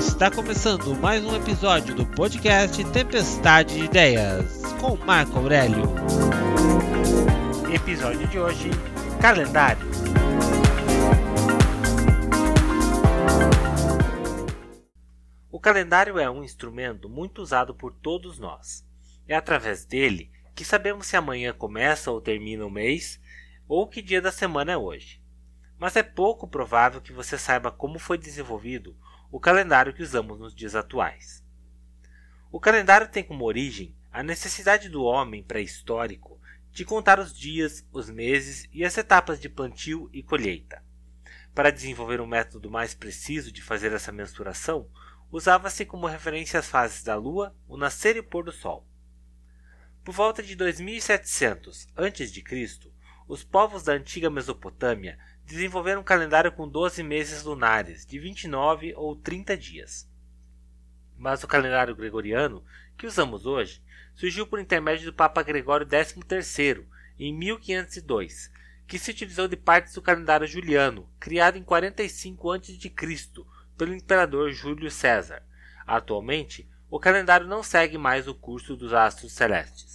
Está começando mais um episódio do podcast Tempestade de Ideias com Marco Aurélio. Episódio de hoje: Calendário. O calendário é um instrumento muito usado por todos nós. É através dele que sabemos se amanhã começa ou termina o mês ou que dia da semana é hoje. Mas é pouco provável que você saiba como foi desenvolvido o calendário que usamos nos dias atuais. O calendário tem como origem a necessidade do homem pré-histórico de contar os dias, os meses e as etapas de plantio e colheita. Para desenvolver um método mais preciso de fazer essa mensuração, usava-se como referência as fases da Lua, o nascer e o pôr do Sol. Por volta de 2700 a.C., os povos da antiga Mesopotâmia desenvolveram um calendário com 12 meses lunares, de 29 ou 30 dias. Mas o calendário gregoriano, que usamos hoje, surgiu por intermédio do Papa Gregório XIII, em 1502, que se utilizou de partes do calendário juliano, criado em 45 a.C., pelo imperador Júlio César. Atualmente, o calendário não segue mais o curso dos astros celestes.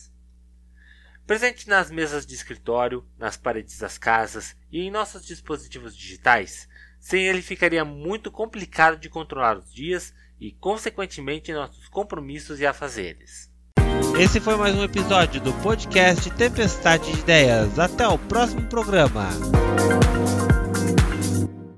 Presente nas mesas de escritório, nas paredes das casas e em nossos dispositivos digitais, sem ele ficaria muito complicado de controlar os dias e, consequentemente, nossos compromissos e afazeres. Esse foi mais um episódio do podcast Tempestade de Ideias. Até o próximo programa.